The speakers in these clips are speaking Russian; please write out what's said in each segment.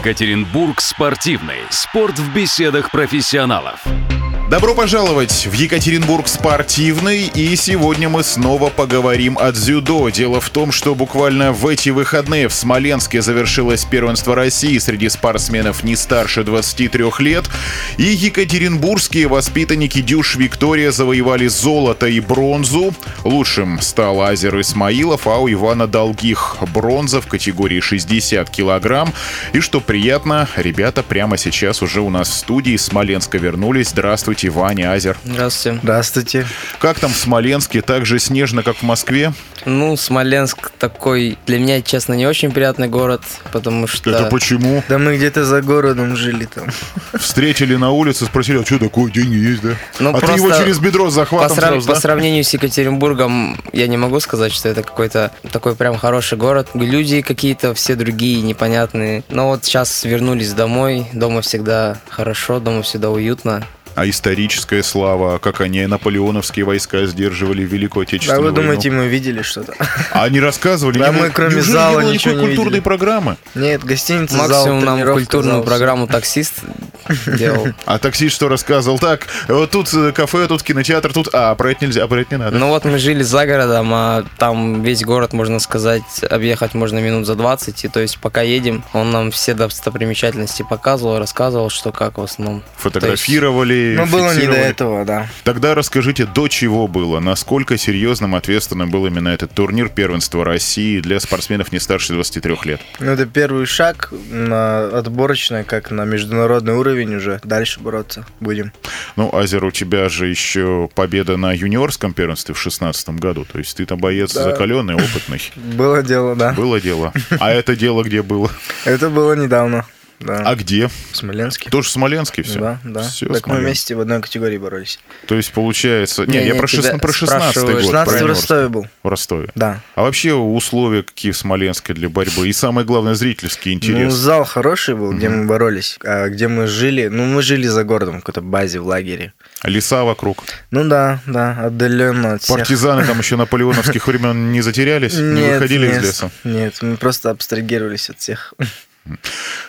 Екатеринбург спортивный. Спорт в беседах профессионалов. Добро пожаловать в Екатеринбург спортивный, и сегодня мы снова поговорим о дзюдо. Дело в том, что буквально в эти выходные в Смоленске завершилось первенство России среди спортсменов не старше 23 лет, и екатеринбургские воспитанники Дюш Виктория завоевали золото и бронзу. Лучшим стал Азер Исмаилов, а у Ивана Долгих бронза в категории 60 килограмм. И что приятно, ребята прямо сейчас уже у нас в студии из Смоленска вернулись. Здравствуйте. Здравствуйте, Ваня Азер. Здравствуйте. Здравствуйте. Как там в Смоленске? Так же снежно, как в Москве? Ну, Смоленск такой, для меня, честно, не очень приятный город, потому что... Это почему? Да мы где-то за городом жили там. Встретили на улице, спросили, а что такое, деньги есть, да? Ну, а ты его через бедро захватом по, сразу, по сравнению с Екатеринбургом, я не могу сказать, что это какой-то такой прям хороший город. Люди какие-то все другие, непонятные. Но вот сейчас вернулись домой, дома всегда хорошо, дома всегда уютно а историческая слава, как они наполеоновские войска сдерживали Великую Отечественную войну. А вы думаете, мы видели что-то? А они рассказывали? Да мы кроме зала ничего не культурной программы? Нет, гостиница, Максимум нам культурную программу таксист делал. А таксист что рассказывал? Так, вот тут э, кафе, тут кинотеатр, тут... А, про это нельзя, про это не надо. Ну вот мы жили за городом, а там весь город, можно сказать, объехать можно минут за 20. И то есть пока едем, он нам все достопримечательности показывал, рассказывал, что как в основном. Фотографировали, Ну было не до этого, да. Тогда расскажите, до чего было? Насколько серьезным, ответственным был именно этот турнир первенства России для спортсменов не старше 23 лет? Ну это первый шаг на отборочное, как на международный уровень уже, дальше бороться будем. Ну, Азер, у тебя же еще победа на юниорском первенстве в шестнадцатом году, то есть ты там боец да. закаленный, опытный. Было дело, да. Было дело. А это дело где было? Это было недавно. Да. А где? В Смоленске. Тоже в Смоленске все? Да, да. Все так мы вместе в одной категории боролись. То есть получается... Не, не я про, шест... про 16 год. 16 в Ростове был. В Ростове? Да. А вообще условия какие в Смоленске для борьбы? И самое главное, зрительский интерес. Ну, зал хороший был, где угу. мы боролись. А где мы жили... Ну, мы жили за городом, в какой-то базе, в лагере. Леса вокруг? Ну да, да, отдаленно от всех. Партизаны там еще наполеоновских времен не затерялись? Не выходили из леса? Нет, мы просто абстрагировались от всех.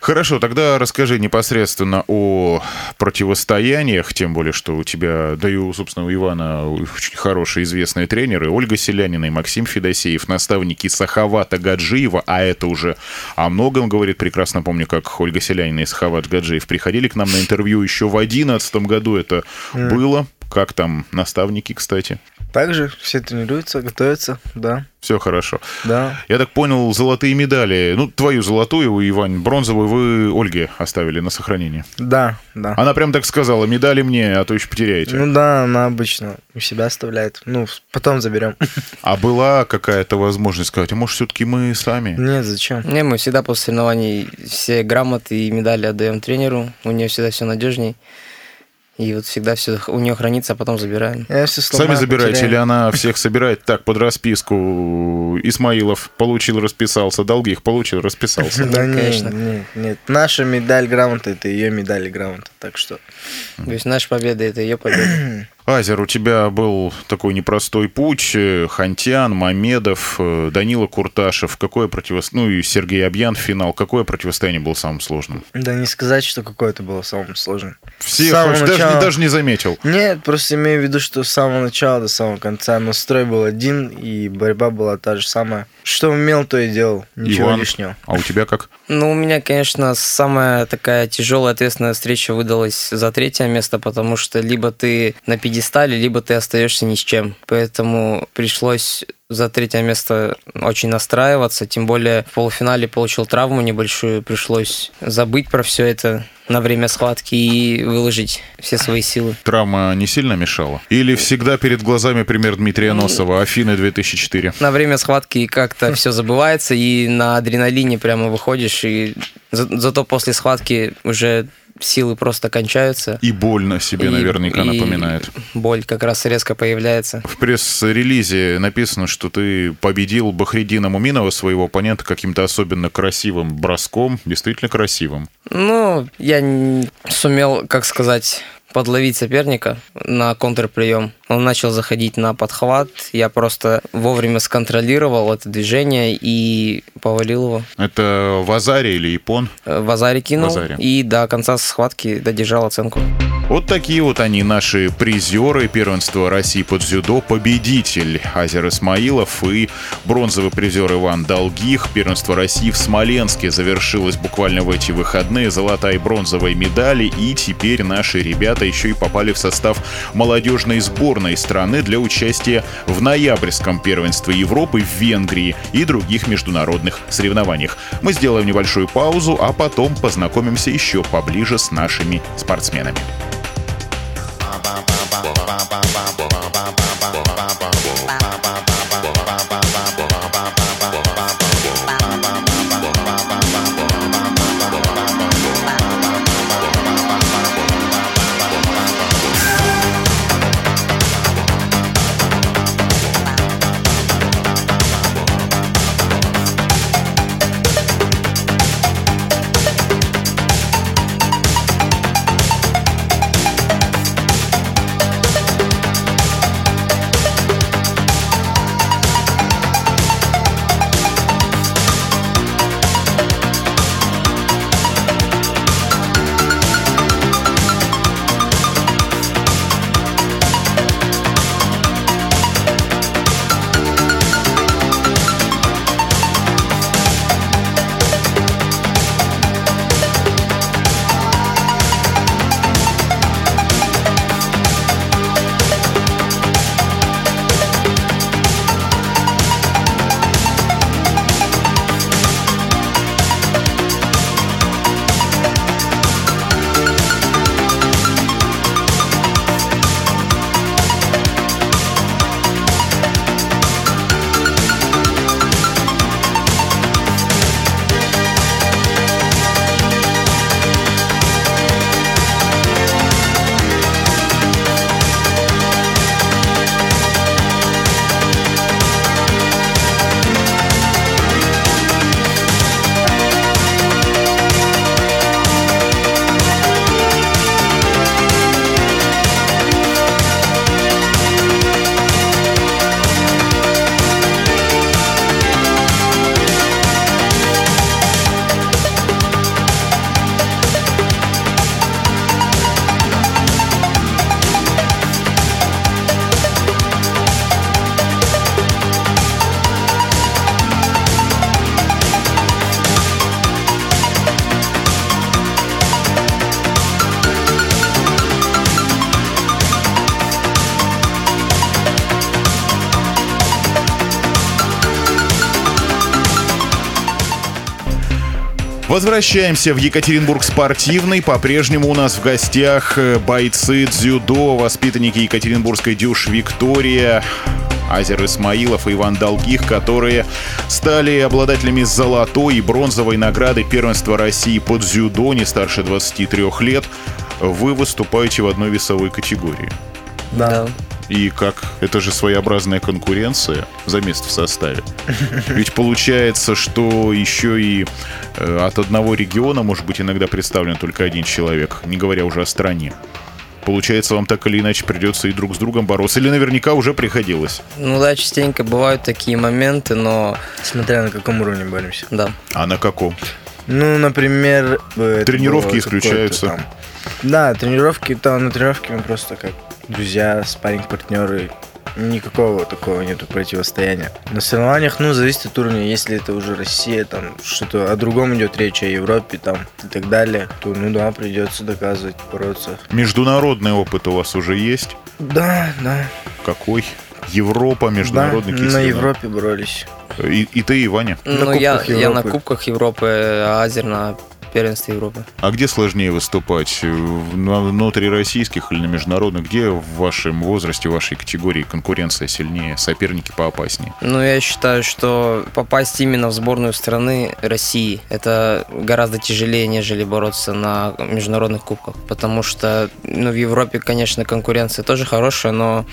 Хорошо, тогда расскажи непосредственно о противостояниях, тем более, что у тебя, да и у, собственно, у Ивана очень хорошие известные тренеры, Ольга Селянина и Максим Федосеев, наставники Сахавата Гаджиева, а это уже о многом говорит, прекрасно помню, как Ольга Селянина и Сахават Гаджиев приходили к нам на интервью еще в 2011 году это mm. было. Как там наставники, кстати? Также все тренируются, готовятся, да. Все хорошо. Да. Я так понял, золотые медали, ну, твою золотую, Иван, бронзовую вы Ольге оставили на сохранение. Да, да. Она прям так сказала, медали мне, а то еще потеряете. Ну да, она обычно у себя оставляет. Ну, потом заберем. А была какая-то возможность сказать, а может, все-таки мы сами? Нет, зачем? Не, мы всегда после соревнований все грамоты и медали отдаем тренеру. У нее всегда все надежней. И вот всегда все у нее хранится, а потом забираем. Я все сломаю, Сами забираете потеряю. или она всех собирает так под расписку? Исмаилов получил, расписался, Долгих получил, расписался. Да нет, нет, нет. Наша медаль грамота – это ее медаль грамота, так что... То есть наша победа – это ее победа. Азер, у тебя был такой непростой путь. Э, Хантян, Мамедов, э, Данила Курташев. Какое противостояние... Ну и Сергей Обьян в финал. Какое противостояние было самым сложным? Да не сказать, что какое-то было самым сложным. Все, начала... даже, даже не заметил. Нет, просто имею в виду, что с самого начала до самого конца настрой был один, и борьба была та же самая. Что умел, то и делал. Ничего Иван, лишнего. А у тебя как? Ну, у меня, конечно, самая такая тяжелая ответственная встреча выдалась за третье место, потому что либо ты на 50 пьедестале, либо ты остаешься ни с чем. Поэтому пришлось за третье место очень настраиваться, тем более в полуфинале получил травму небольшую, пришлось забыть про все это на время схватки и выложить все свои силы. Травма не сильно мешала? Или всегда перед глазами пример Дмитрия Носова, Афины 2004? На время схватки как-то все забывается, и на адреналине прямо выходишь, и за, зато после схватки уже силы просто кончаются. И больно себе и, наверняка и напоминает. Боль как раз резко появляется. В пресс-релизе написано, что ты победил Бахридина Муминова, своего оппонента, каким-то особенно красивым броском. Действительно красивым. Ну, я сумел, как сказать, подловить соперника на контрприем. Он начал заходить на подхват, я просто вовремя сконтролировал это движение и повалил его. Это в Азаре или Япон? Э, В Азаре кинул В Азаре. и до конца схватки додержал оценку. Вот такие вот они, наши призеры первенства России под дзюдо, победитель Азер Исмаилов и бронзовый призер Иван Долгих. Первенство России в Смоленске завершилось буквально в эти выходные. Золотая и бронзовая медали. И теперь наши ребята еще и попали в состав молодежной сборной страны для участия в ноябрьском первенстве Европы в Венгрии и других международных соревнованиях. Мы сделаем небольшую паузу, а потом познакомимся еще поближе с нашими спортсменами. Возвращаемся в Екатеринбург спортивный. По-прежнему у нас в гостях э, бойцы дзюдо, воспитанники Екатеринбургской дюш Виктория. Азер Исмаилов и Иван Долгих, которые стали обладателями золотой и бронзовой награды первенства России под дзюдо не старше 23 лет. Вы выступаете в одной весовой категории. Да. И как? Это же своеобразная конкуренция за место в составе. Ведь получается, что еще и э, от одного региона может быть иногда представлен только один человек, не говоря уже о стране. Получается, вам так или иначе придется и друг с другом бороться. Или наверняка уже приходилось. Ну да, частенько бывают такие моменты, но Смотря на каком уровне боремся. да. А на каком? Ну, например... э, Тренировки исключаются. Да, тренировки, там на тренировке мы просто как друзья, спарринг-партнеры. Никакого такого нету противостояния. На соревнованиях, ну, зависит от уровня. Если это уже Россия, там что-то о другом идет речь, о Европе там и так далее, то, ну да, придется доказывать, бороться. Международный опыт у вас уже есть? Да, да. Какой? Европа, международные да, на? Европе боролись. И, и ты, и Ваня. Ну, На я, я на. Кубках Европы, а Азер на первенстве Европы. А где сложнее выступать? В- На внутрироссийских или на международных? Где в вашем возрасте, в вашей категории конкуренция сильнее, соперники поопаснее? Ну, я считаю, что попасть именно в сборную страны России это гораздо тяжелее, нежели бороться на международных кубках. Потому что, ну, в Европе, конечно, конкуренция тоже хорошая, но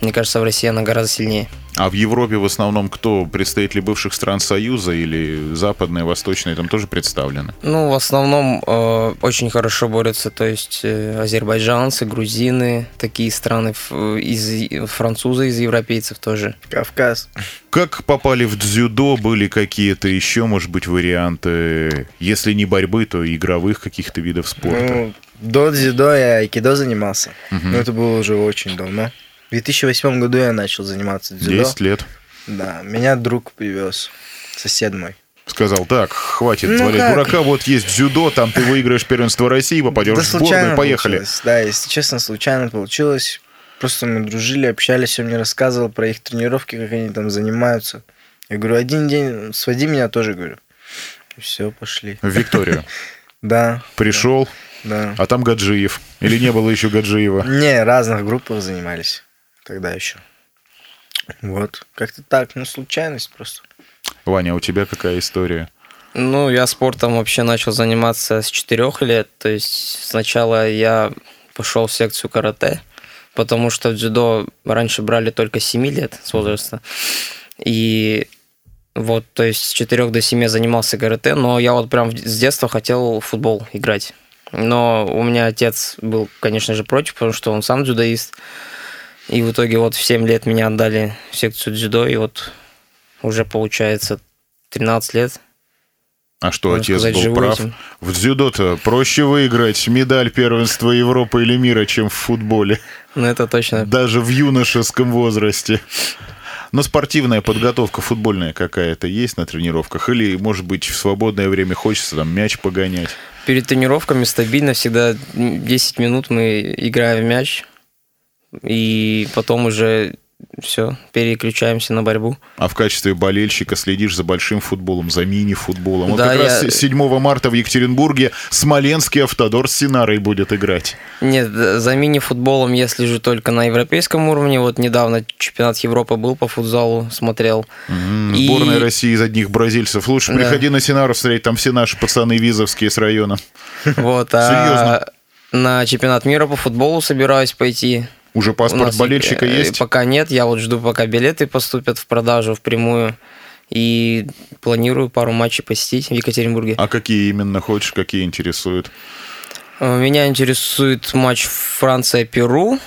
мне кажется, в России она гораздо сильнее. А в Европе в основном кто? Представители бывших стран Союза или западные, восточные там тоже представлены? Ну, в основном э, очень хорошо борются, то есть э, азербайджанцы, грузины, такие страны, ф- из, французы из европейцев тоже. Кавказ. Как попали в дзюдо? Были какие-то еще, может быть, варианты, если не борьбы, то игровых каких-то видов спорта? Ну, до дзюдо я айкидо занимался. Но это было уже очень давно. В 2008 году я начал заниматься дзюдо. 10 лет. Да, меня друг привез, сосед мой. Сказал, так, хватит Ну валять как? дурака, вот есть дзюдо, там ты выиграешь первенство России, попадешь Да в сборную, поехали. получилось. Да, если честно, случайно получилось. Просто мы дружили, общались, он мне рассказывал про их тренировки, как они там занимаются. Я говорю, один день своди меня тоже, говорю. Все, пошли. В Викторию. Да, Пришел, да. а там Гаджиев. Или не было еще Гаджиева. Не, разных группах занимались тогда еще. Вот, как-то так, ну, случайность просто. Ваня, а у тебя какая история? Ну, я спортом вообще начал заниматься с четырех лет. То есть сначала я пошел в секцию карате, потому что в дзюдо раньше брали только с 7 лет с возраста. И вот, то есть с 4 до 7 занимался карате, но я вот прям с детства хотел в футбол играть. Но у меня отец был, конечно же, против, потому что он сам дзюдоист. И в итоге вот в 7 лет меня отдали в секцию дзюдо, и вот уже получается 13 лет А что, Можно отец сказать, был прав? этим. В дзюдо-то проще выиграть медаль первенства Европы или мира, чем в футболе. Ну, это точно. Даже в юношеском возрасте. Но спортивная подготовка футбольная какая-то есть на тренировках? Или, может быть, в свободное время хочется там мяч погонять? Перед тренировками стабильно всегда 10 минут мы играем в мяч, и потом уже все, переключаемся на борьбу. А в качестве болельщика следишь за большим футболом, за мини-футболом. Вот Да, как я- раз 7 марта в Екатеринбурге Смоленский автодор с Синарой будет играть. Нет, за мини-футболом я слежу только на европейском уровне. Вот недавно чемпионат Европы был по футзалу, смотрел. М, И- Сборная России из одних бразильцев. Лучше Да. приходи на Синару встретить, там все наши пацаны визовские с района. Вот, Серьезно? а на чемпионат мира по футболу собираюсь пойти. Уже паспорт болельщика э, есть? Пока нет, я вот жду, пока билеты поступят в продажу впрямую. И планирую пару матчей посетить в Екатеринбурге. А какие именно хочешь, какие интересуют? Э, Меня интересует матч Франция-Перу.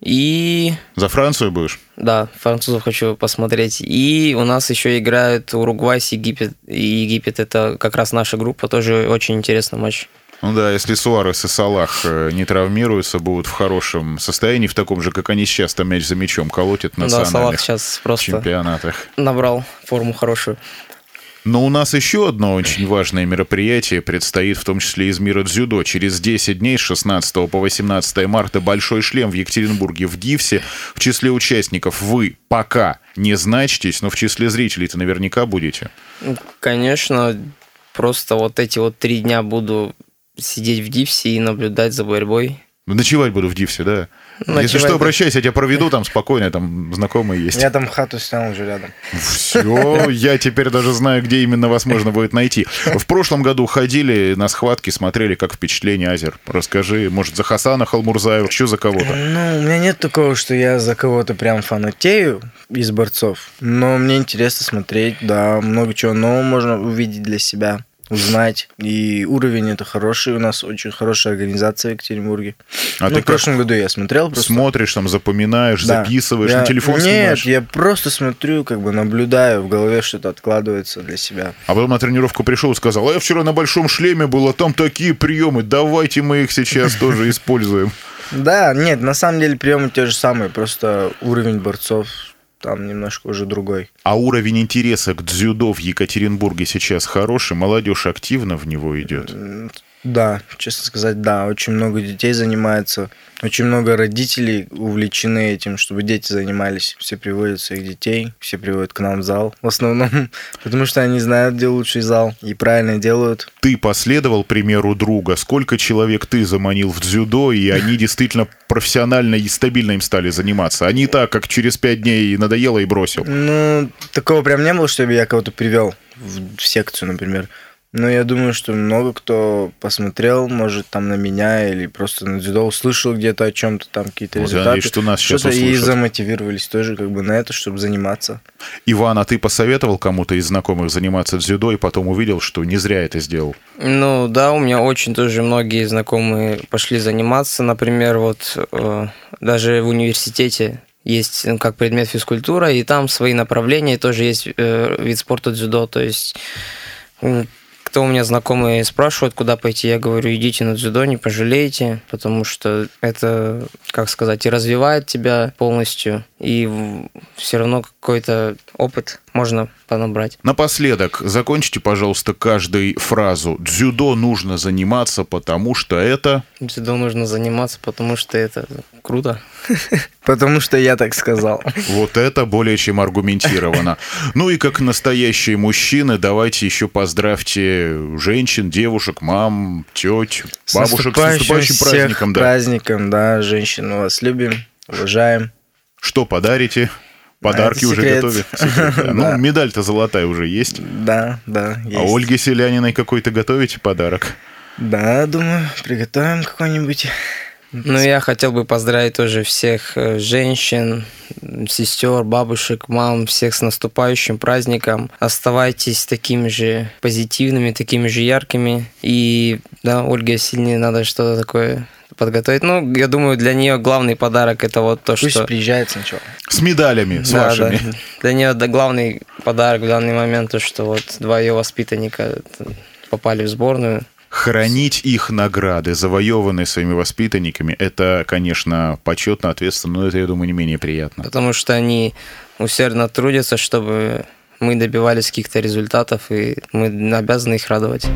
И За Францию будешь? да, французов хочу посмотреть. И у нас еще играют Уругвай с Египет. И Египет это как раз наша группа, тоже очень интересный матч. Ну да, если Суарес и Салах э, не травмируются, будут в хорошем состоянии, в таком же, как они сейчас, там мяч за мячом колотят на да, Салах сейчас просто чемпионатах. набрал форму хорошую. Но у нас еще одно очень важное мероприятие предстоит, в том числе из мира дзюдо. Через 10 дней, с 16 по 18 марта, большой шлем в Екатеринбурге в Дивсе. В числе участников вы пока не значитесь, но в числе зрителей-то наверняка будете. Ну, Конечно, просто вот эти вот три дня буду сидеть в дипсе и наблюдать за борьбой. Ночевать буду в Дивсе, да. Если Ночевать что, буду. обращайся, я тебя проведу там спокойно, там знакомые есть. Я там хату снял уже рядом. Все, я теперь даже знаю, где именно вас можно будет найти. В прошлом году ходили на схватки, смотрели, как впечатление Азер. Расскажи, может, за Хасана Халмурзаева, что за кого-то? Ну, у меня нет такого, что я за кого-то прям фанатею из борцов. Но мне интересно смотреть, да, много чего нового можно увидеть для себя, узнать. И уровень это хороший, у нас очень хорошая организация в Екатеринбурге. А ну, ты в прошлом году я смотрел просто. смотришь, там запоминаешь, Да. записываешь, Я- на телефон Нет, снимаешь? я просто смотрю, как бы наблюдаю, в голове что-то откладывается для себя. А потом на тренировку пришел и сказал, а я вчера на большом шлеме был, а там такие приемы, давайте мы их сейчас тоже используем. Да, нет, на самом деле приемы те же самые, просто уровень борцов там немножко уже другой. А уровень интереса к дзюдо в Екатеринбурге сейчас хороший, молодежь активно в него идет. Да, честно сказать, да. Очень много детей занимается. Очень много родителей увлечены этим, чтобы дети занимались. Все приводят своих детей, все приводят к нам в зал. В основном, потому что они знают, где лучший зал. И правильно делают. Ты последовал примеру друга. Сколько человек ты заманил в дзюдо, и они действительно профессионально и стабильно им стали заниматься? Они так, как через пять дней надоело и бросил. Ну, такого прям не было, чтобы я кого-то привел в секцию, например. Ну, я думаю, что много кто посмотрел, может, там на меня или просто на дзюдо услышал где-то о чем-то, там какие-то Вот результаты. надеюсь, что нас сейчас Что-то и услышат. замотивировались тоже как бы на это, чтобы заниматься. Иван, а ты посоветовал кому-то из знакомых заниматься дзюдо и потом увидел, что не зря это сделал? Ну да, у меня очень тоже многие знакомые пошли заниматься. Например, вот э, даже в университете есть ну, как предмет физкультура, и там свои направления, и тоже есть э, вид спорта дзюдо. То есть м, кто у меня знакомые спрашивают, куда пойти, я говорю, идите на дзюдо, не пожалеете, потому что это, как сказать, и развивает тебя полностью, и все равно какой-то опыт можно понабрать. Напоследок, закончите, пожалуйста, каждой фразу. Дзюдо нужно заниматься, потому что это... Дзюдо нужно заниматься, потому что это круто. Потому что я так сказал. Вот это более чем аргументировано. Ну и как настоящие мужчины, давайте еще поздравьте женщин, девушек, мам, теть, бабушек с наступающим праздником. Да. праздником, да, женщин мы вас любим, уважаем. Что подарите? Подарки это уже секрет. готовы. Секрет, да. Ну, Да. медаль-то золотая уже есть. Да, да, есть. А Ольге Селяниной какой-то готовите подарок? Да, думаю, приготовим какой-нибудь. Ну, я хотел бы поздравить тоже всех э, женщин, сестер, бабушек, мам, всех с наступающим праздником. Оставайтесь такими же позитивными, такими же яркими. И, да, Ольге сильнее надо что-то такое подготовить. Ну, я думаю, для нее главный подарок это вот то, Пусть что... приезжает сначала. С медалями, с Да, вашими. да. Для нее да, главный подарок в данный момент то, что вот два ее воспитанника попали в сборную. Хранить их награды, завоеванные своими воспитанниками, это, конечно, почетно, ответственно, но это, я думаю, не менее приятно. потому что они усердно трудятся, чтобы мы добивались каких-то результатов, и мы обязаны их радовать.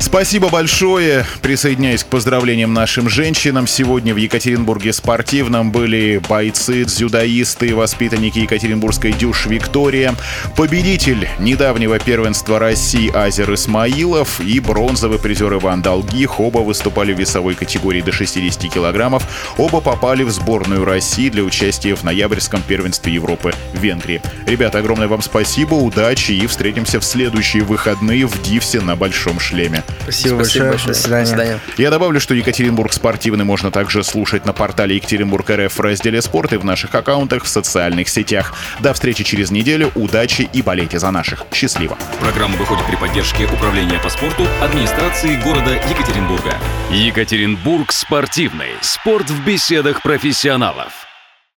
Спасибо большое. Присоединяюсь к поздравлениям нашим женщинам. Сегодня в Екатеринбурге спортивном были бойцы, дзюдоисты, воспитанники Екатеринбургской дюш Виктория, победитель недавнего первенства России Азер Исмаилов и бронзовый призер Иван Долгих. Оба выступали в весовой категории до 60 килограммов. Оба попали в сборную России для участия в ноябрьском первенстве Европы в Венгрии. Ребята, огромное вам спасибо, удачи и встретимся в следующие выходные в Дивсе на Большом шлеме. Спасибо, большое. До свидания. Я добавлю, что Екатеринбург спортивный можно также слушать на портале Екатеринбург РФ в разделе «Спорт» и в наших аккаунтах в социальных сетях. До встречи через неделю. Удачи и болейте за наших. Счастливо. Программа выходит при поддержке Управления по спорту администрации города Екатеринбурга. Екатеринбург спортивный. Спорт в беседах профессионалов.